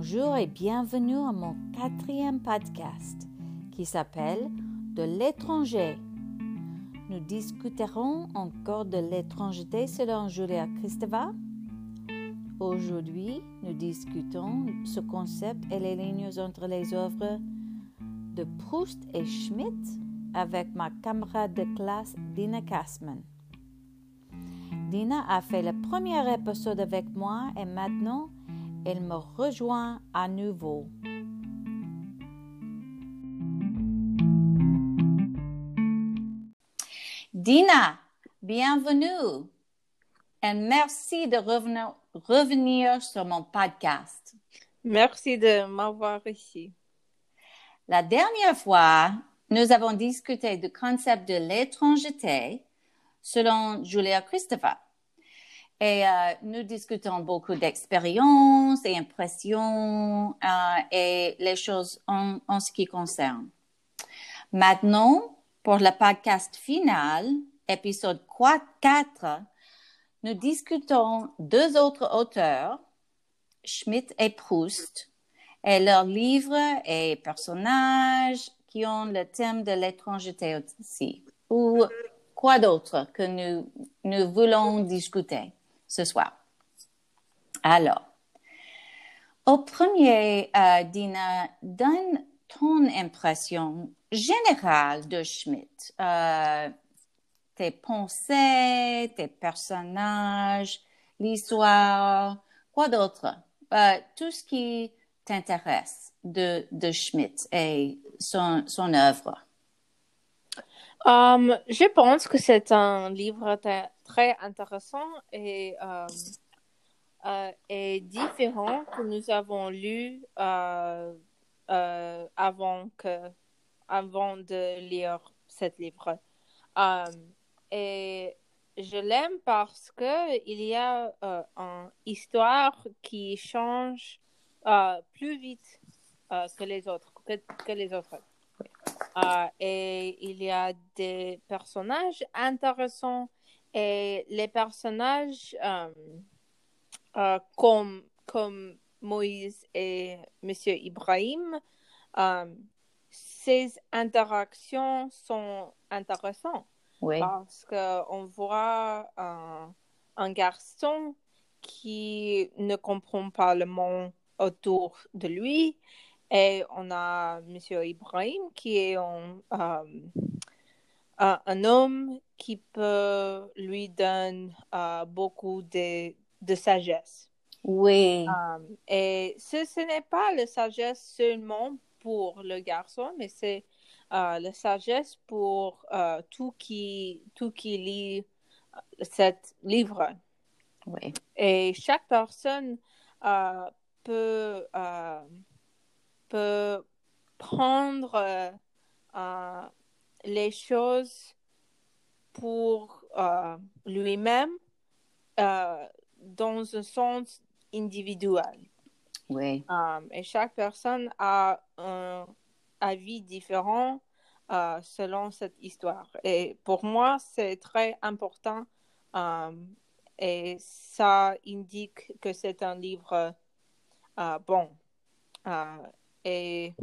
Bonjour et bienvenue à mon quatrième podcast qui s'appelle De l'étranger. Nous discuterons encore de l'étrangeté selon Julia Kristeva. Aujourd'hui, nous discutons ce concept et les lignes entre les œuvres de Proust et Schmidt avec ma camarade de classe Dina Kassman. Dina a fait le premier épisode avec moi et maintenant elle me rejoint à nouveau. Dina, bienvenue et merci de revenir, revenir sur mon podcast. Merci de m'avoir ici. La dernière fois, nous avons discuté du concept de l'étrangeté selon Julia Christopher. Et euh, nous discutons beaucoup d'expériences et impressions euh, et les choses en, en, ce qui concerne. Maintenant, pour le podcast final, épisode 4, nous discutons deux autres auteurs, Schmidt et Proust, et leurs livres et personnages qui ont le thème de l'étrangeté aussi, ou quoi d'autre que nous, nous voulons discuter? Ce soir. Alors, au premier, euh, Dina, donne ton impression générale de Schmidt, euh, tes pensées, tes personnages, l'histoire, quoi d'autre, euh, tout ce qui t'intéresse de, de Schmidt et son, son œuvre. Um, je pense que c'est un livre très intéressant et, euh, euh, et différent que nous avons lu euh, euh avant, que, avant de lire ce livre. Um, et je l'aime parce que il y a euh, une histoire qui change plus vite que les autres, que les autres. Euh, et il y a des personnages intéressants et les personnages euh, euh, comme, comme Moïse et Monsieur Ibrahim, ces interactions sont intéressantes oui. parce qu'on voit un, un garçon qui ne comprend pas le monde autour de lui et on a M. Ibrahim qui est un, euh, un, homme qui peut lui donner euh, beaucoup de, de, sagesse. Oui. Euh, et ce, ce n'est pas la sagesse seulement pour le garçon, mais c'est la sagesse pour tout, qui, tout qui lit cet livre. Oui. Et chaque personne peut peut prendre euh, euh, les choses pour euh, lui-même dans un sens individuel. Oui. et chaque personne a un avis différent selon cette histoire. Et pour moi, c'est très important et ça indique que c'est un livre bon. Et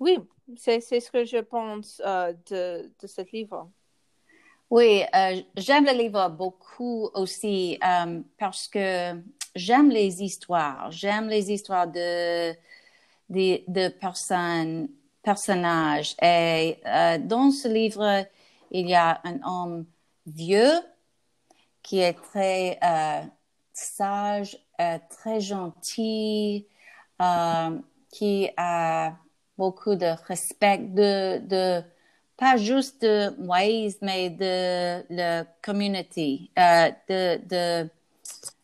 oui, c'est ce que je pense euh, de, de ce livre. Oui, euh, j'aime le livre beaucoup aussi euh, parce que j'aime les histoires. J'aime les histoires de, de, de personnes, personnages. Et dans ce livre, il y a un homme vieux qui est très sage, très gentil, euh, qui a beaucoup de respect de, de pas juste de Moïse, mais de la communauté, euh, de, de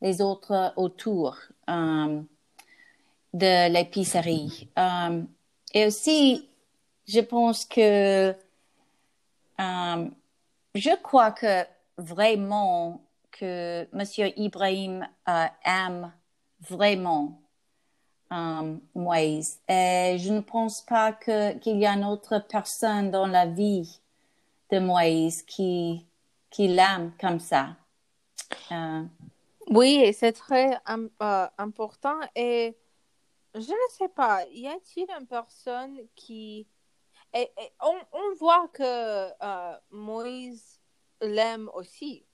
les autres autour euh, de l'épicerie. Euh, et aussi, je pense que euh, je crois que vraiment que Monsieur Ibrahim euh, aime vraiment um, Moïse. Et je ne pense pas que, qu'il y a une autre personne dans la vie de Moïse qui, qui l'aime comme ça. Uh, oui, et c'est très um, uh, important. Et je ne sais pas. Y a-t-il une personne qui... Et, et on, on, voit que euh, Moïse l'aime aussi.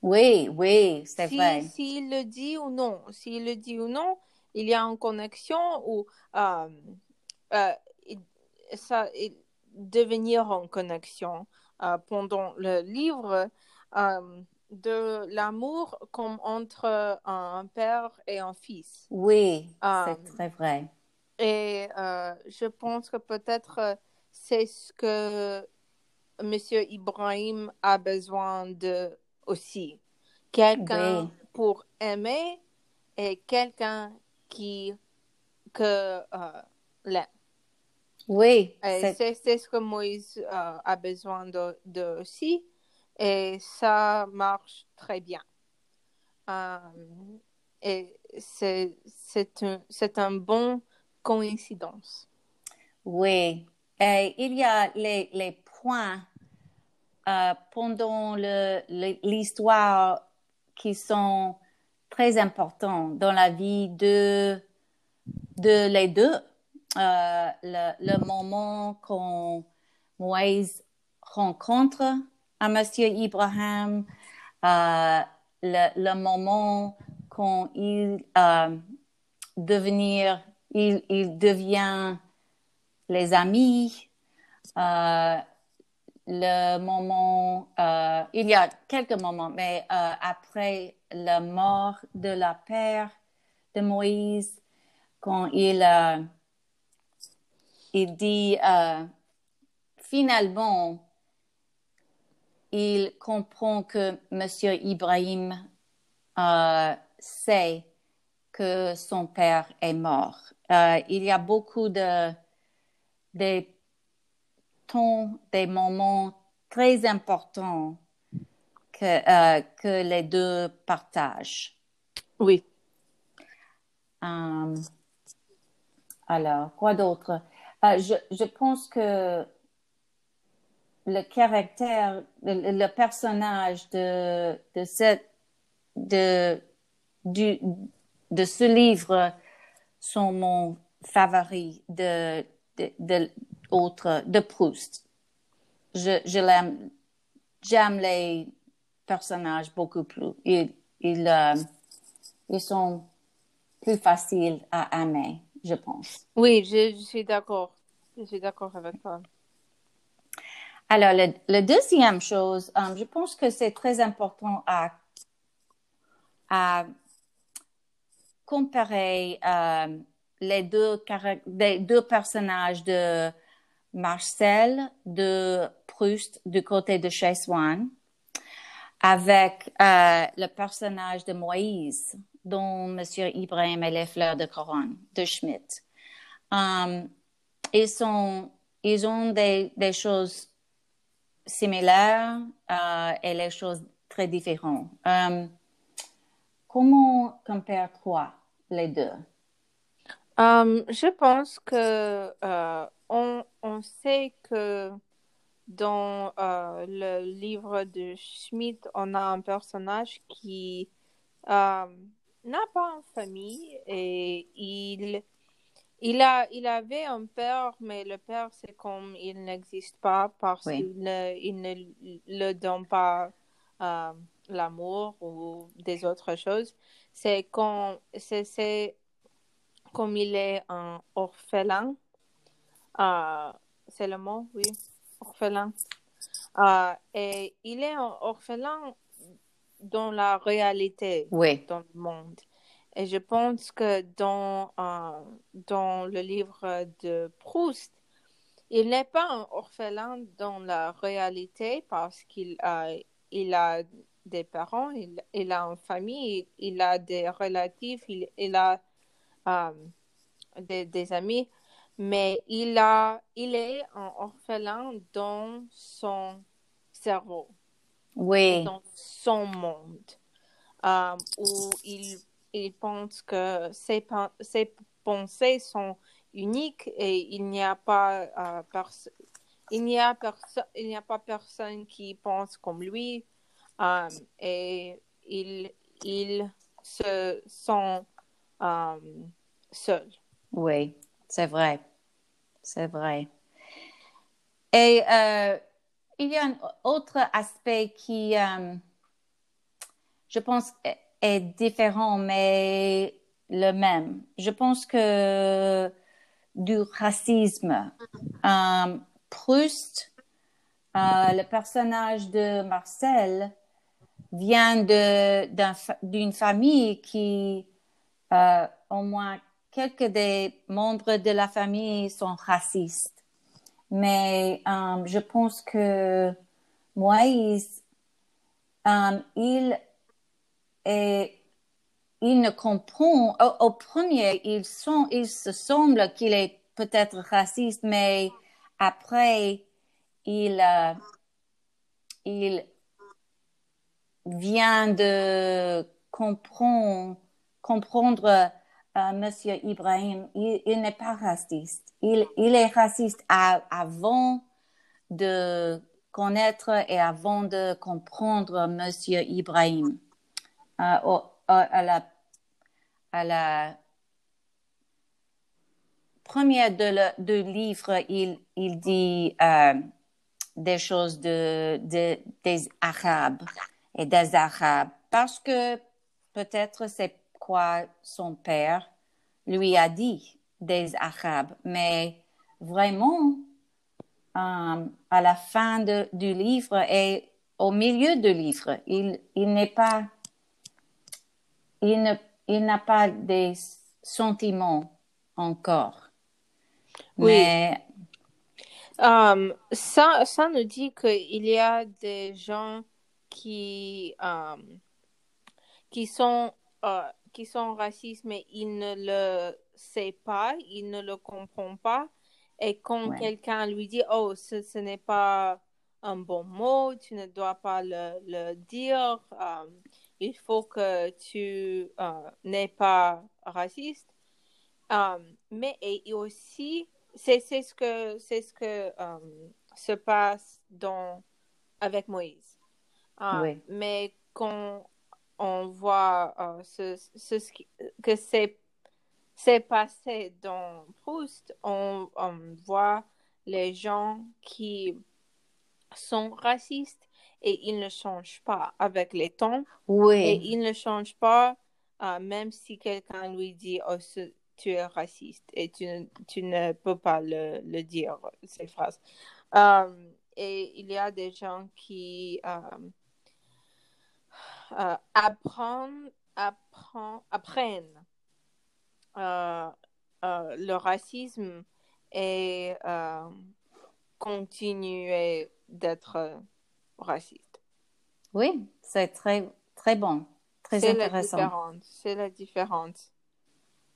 Oui, oui, c'est si, vrai. S'il le dit ou non, s'il le dit ou non, il y a une connexion ou euh, euh, ça devenir en connexion euh, pendant le livre de l'amour comme entre un père et un fils. Oui, c'est très vrai. Et je pense que peut-être c'est ce que Monsieur Ibrahim a besoin de aussi. Quelqu'un Oui. pour aimer et quelqu'un qui que euh, l'aime. Oui, c'est ce que Moïse euh, a besoin de, de aussi. Et ça marche très bien. Euh, et c'est c'est un, c'est un bon coïncidence. Oui, et il y a les, les points euh, pendant le- le- l'histoire qui sont très importants dans la vie de, de les deux. Euh, le, le moment quand Moïse rencontre à Monsieur Ibrahim, euh, le, le moment quand il euh, devenir, il, il devient les amis, euh, le moment, euh, il y a quelques moments, mais euh, après la mort de la père de Moïse, quand il, euh, il dit euh, finalement, il comprend que Monsieur Ibrahim euh, sait que son père est mort. Euh, il y a beaucoup de des temps, des moments très importants que, euh, que les deux partagent. Oui. Euh, alors, quoi d'autre? Euh, je, je pense que le caractère, le, le personnage de, de, cette, de, du, de ce livre sont mon favori de, de, de, autre, de Proust. Je, je l'aime, j'aime les personnages beaucoup plus. Ils, ils, euh, ils sont plus faciles à aimer, je pense. Oui, je, je suis d'accord. Je suis d'accord avec toi. Alors, le, le deuxième chose, euh, je pense que c'est très important à, à comparer euh, les deux, les deux personnages de Marcel de Proust du côté de chez avec euh, le personnage de Moïse dont Monsieur Ibrahim et les fleurs de couronne de Schmidt. Um, ils sont, ils ont des, choses similaires euh, et les choses très différentes. Um, comment compares-toi les deux? Euh, je pense que euh, on, on sait que dans euh, le livre de Schmidt, on a un personnage qui euh, n'a pas une famille et il, il, a, il avait un père, mais le père, c'est comme il n'existe pas parce Oui. qu'il ne, il ne le donne pas euh, l'amour ou des autres choses. C'est quand, c'est, c'est comme il est un orphelin. Euh, c'est le mot, oui, orphelin. Euh, et il est orphelin dans la réalité, Oui, dans le monde. Et je pense que dans, euh, dans le livre de Proust, il n'est pas un orphelin dans la réalité parce qu'il a, il a des parents, il, il a une famille, il, a des relatifs, il, il a euh, des, des amis, mais il, a, il est un orphelin dans son cerveau, oui, dans son monde, euh, où il, il pense que ses, ses pensées sont uniques et il n'y a pas euh, pers- il n'y a perso- il n'y a pas personne qui pense comme lui. Euh, et il, il se sent euh, seul. Oui, c'est vrai. C'est vrai. Et euh, il y a un autre aspect qui, euh, je pense, est différent, mais le même. Je pense que du racisme, euh, Proust, le personnage de Marcel, vient d'une famille qui, au moins quelques des membres de la famille sont racistes. Mais euh, je pense que Moïse, euh, il ne comprend, au, premier, il, sont, se semble qu'il est peut-être raciste, mais après, il, euh, il vient de comprendre Monsieur Ibrahim, il, n'est pas raciste. Il, est raciste avant de connaître et avant de comprendre Monsieur Ibrahim. Euh, la, à la première de, livre, il, dit euh, des choses de, des Arabes et des Arabes parce que peut-être c'est quoi son père lui a dit des Arabes, mais vraiment, euh, à la fin du livre et au milieu du livre, il, il n'est pas, il ne, il n'a pas des sentiments encore. Oui. Mais, euh, ça, ça nous dit qu'il y a des gens qui, euh, qui sont qui sont racistes, mais ils ne le savent pas, ils ne le comprennent pas. Et quand quelqu'un lui dit, oh, ce, n'est pas un bon mot, tu ne dois pas le, dire, euh, il faut que tu euh, n'es pas raciste. Euh, mais et, aussi, c'est ce que, c'est ce que se passe dans, avec Moïse. Mais quand on voit euh, ce, ce, que c'est passé dans Proust, on, voit les gens qui sont racistes et ils ne changent pas avec les temps. Oui. Et ils ne changent pas euh, même si quelqu'un lui dit oh, tu es raciste et tu ne, tu ne peux pas le, le dire, ces phrases. Euh, et il y a des gens qui euh, apprendre, apprennent euh, euh, le racisme et continuer d'être raciste. Oui, c'est très, très bon, très intéressant. C'est la différence.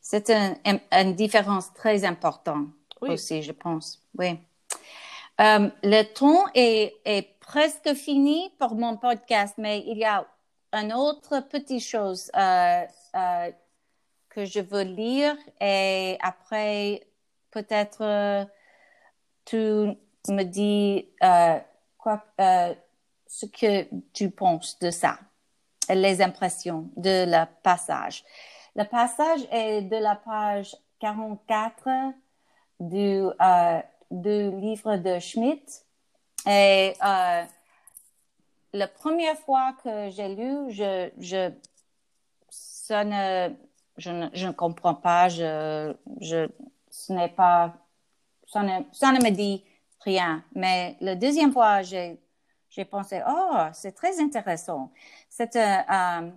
C'est un, une différence très importante aussi, je pense. Oui. le temps est, est, presque fini pour mon podcast, mais il y a une autre petite chose euh, euh, que je veux lire et après peut-être euh, tu me dis quoi, ce que tu penses de ça, les impressions de le passage. Le passage est de la page 44 du, du livre de Schmidt et la première fois que j'ai lu, je, je, ça ne, je ne, je ne comprends pas, je, je, ce n'est pas, ça ne, ça ne me dit rien. Mais la deuxième fois, j'ai, j'ai pensé, oh, c'est très intéressant. Cette euh,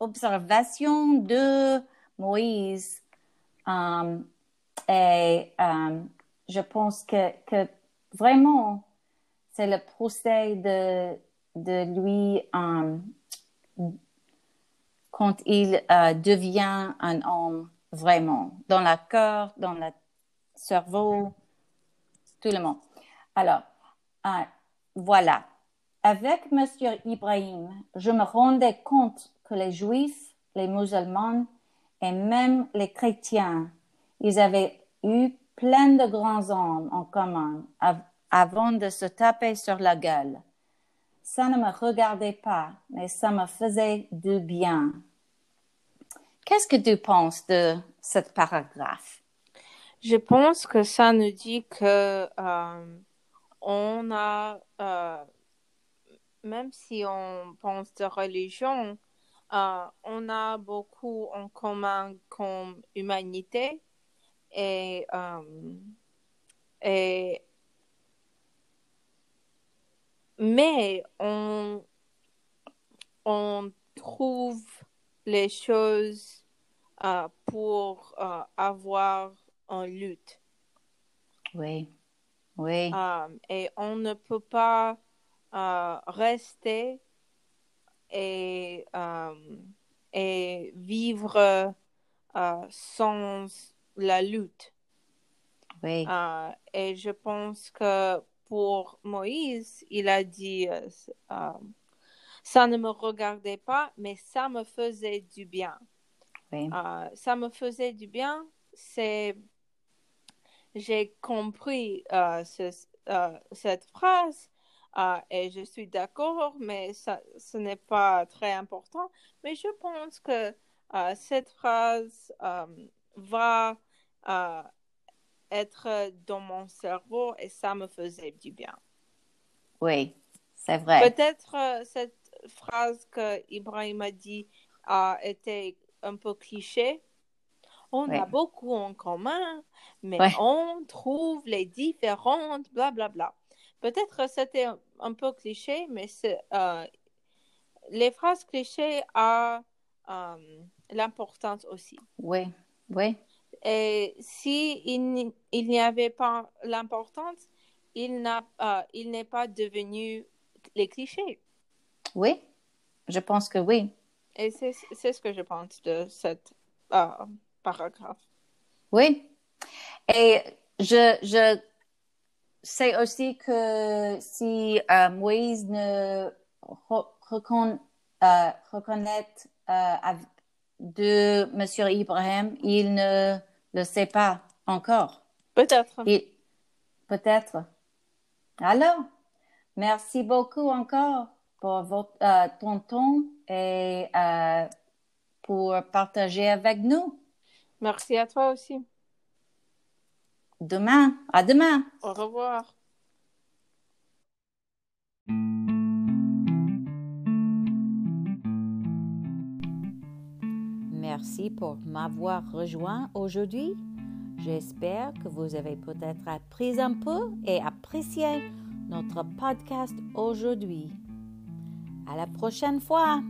observation de Moïse euh, et euh, je pense que, que vraiment, c'est le procès de, de lui euh, quand il euh, devient un homme vraiment, dans le cœur, dans le cerveau, tout le monde. Alors, euh, voilà. Avec Monsieur Ibrahim, je me rendais compte que les Juifs, les musulmans et même les chrétiens, ils avaient eu plein de grands hommes en commun avant de se taper sur la gueule ça ne me regardait pas, mais ça me faisait du bien. Qu'est-ce que tu penses de ce paragraphe? Je pense que ça nous dit que euh, on a, euh, même si on pense de religion, euh, on a beaucoup en commun comme humanité et, et mais on, on trouve les choses euh, pour euh, avoir une lutte. Oui, oui. Euh, et on ne peut pas rester et, et vivre sans la lutte. Oui. et je pense que pour Moïse, il a dit, ça ne me regardait pas, mais ça me faisait du bien. Euh, ça me faisait du bien. C'est, j'ai compris euh, euh, cette phrase et je suis d'accord, mais ça, ce n'est pas très important. Mais je pense que cette phrase va être dans mon cerveau et ça me faisait du bien. Oui, c'est vrai. Peut-être cette phrase que Ibrahim a dit a été un peu cliché. On a beaucoup en commun, mais on trouve les différentes, blablabla. Bla, bla. Peut-être c'était un, peu cliché, mais euh, les phrases clichés ont euh, l'importance aussi. Oui, oui. Et si il, n'y avait pas l'importance, il euh, il n'est pas devenu les clichés. Oui, je pense que oui. Et c'est ce que je pense de cette euh, paragraphe. Oui. Et je, je sais aussi que si euh, Moïse ne recon, reconnaît de Monsieur Ibrahim, il ne le sait pas encore. Peut-être. Peut-être. Alors, merci beaucoup encore pour votre, euh, ton temps et euh, pour partager avec nous. Merci à toi aussi. Demain, à demain. Au revoir. Merci pour m'avoir rejoint aujourd'hui. J'espère que vous avez peut-être appris un peu et apprécié notre podcast aujourd'hui. À la prochaine fois.